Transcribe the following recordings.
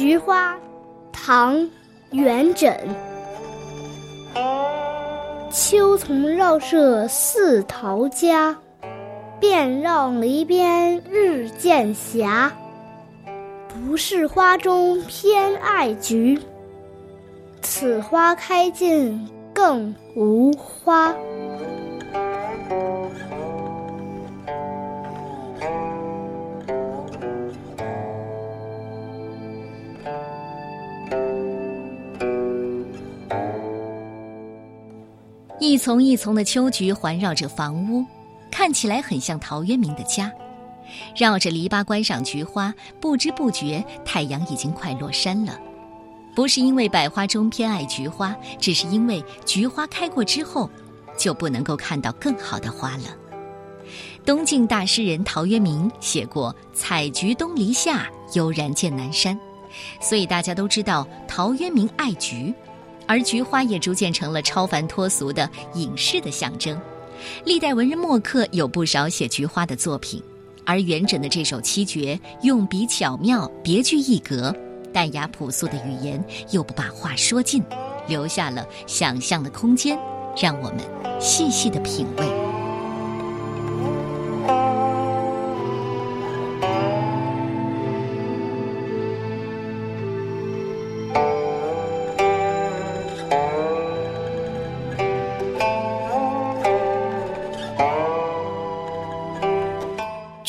菊花，唐·元稹。秋丛绕舍似陶家，遍绕篱边日渐斜。不是花中偏爱菊，此花开尽更无花。一丛一丛的秋菊环绕着房屋，看起来很像陶渊明的家。绕着篱笆观赏菊花，不知不觉太阳已经快落山了。不是因为百花中偏爱菊花，只是因为菊花开过之后，就不能够看到更好的花了。东晋大诗人陶渊明写过“采菊东篱下，悠然见南山”，所以大家都知道陶渊明爱菊。而菊花也逐渐成了超凡脱俗的隐士的象征，历代文人墨客有不少写菊花的作品，而元稹的这首七绝用笔巧妙，别具一格，淡雅朴素的语言又不把话说尽，留下了想象的空间，让我们细细的品味。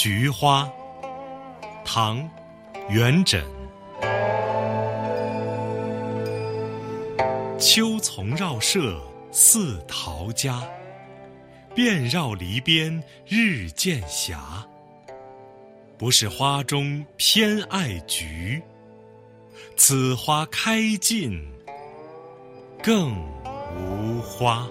菊花，唐·元稹。秋丛绕舍似陶家，遍绕篱边日渐斜。不是花中偏爱菊，此花开尽更无花。